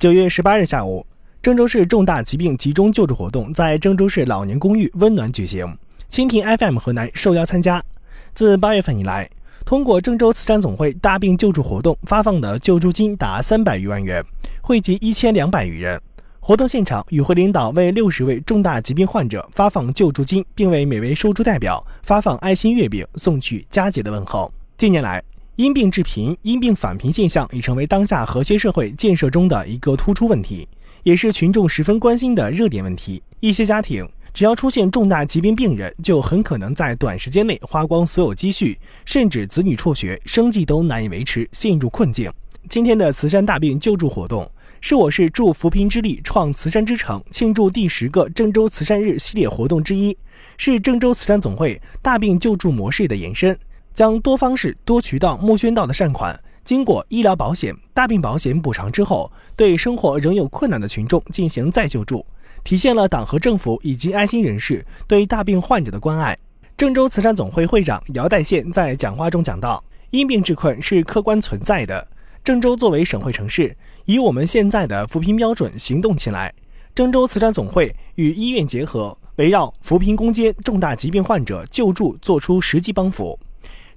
九月十八日下午，郑州市重大疾病集中救助活动在郑州市老年公寓温暖举行，蜻蜓 FM 河南受邀参加。自八月份以来，通过郑州慈善总会大病救助活动发放的救助金达三百余万元，惠及一千两百余人。活动现场，与会领导为六十位重大疾病患者发放救助金，并为每位受助代表发放爱心月饼，送去佳节的问候。近年来，因病致贫、因病返贫现象已成为当下和谐社会建设中的一个突出问题，也是群众十分关心的热点问题。一些家庭只要出现重大疾病病人，就很可能在短时间内花光所有积蓄，甚至子女辍学，生计都难以维持，陷入困境。今天的慈善大病救助活动，是我市助扶贫之力创慈善之城庆祝第十个郑州慈善日系列活动之一，是郑州慈善总会大病救助模式的延伸。将多方式、多渠道募捐到的善款，经过医疗保险、大病保险补偿之后，对生活仍有困难的群众进行再救助，体现了党和政府以及爱心人士对大病患者的关爱。郑州慈善总会会长姚代宪在讲话中讲到：“因病致困是客观存在的。郑州作为省会城市，以我们现在的扶贫标准行动起来。郑州慈善总会与医院结合，围绕扶贫攻坚重大疾病患者救助，做出实际帮扶。”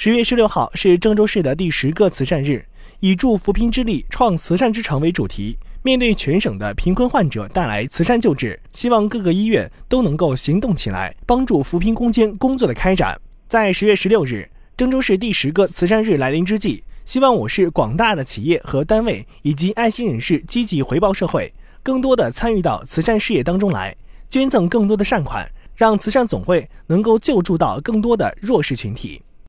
十月十六号是郑州市的第十个慈善日，以助扶贫之力创慈善之城为主题，面对全省的贫困患者带来慈善救治，希望各个医院都能够行动起来，帮助扶贫攻坚工作的开展。在十月十六日，郑州市第十个慈善日来临之际，希望我市广大的企业和单位以及爱心人士积极回报社会，更多的参与到慈善事业当中来，捐赠更多的善款，让慈善总会能够救助到更多的弱势群体。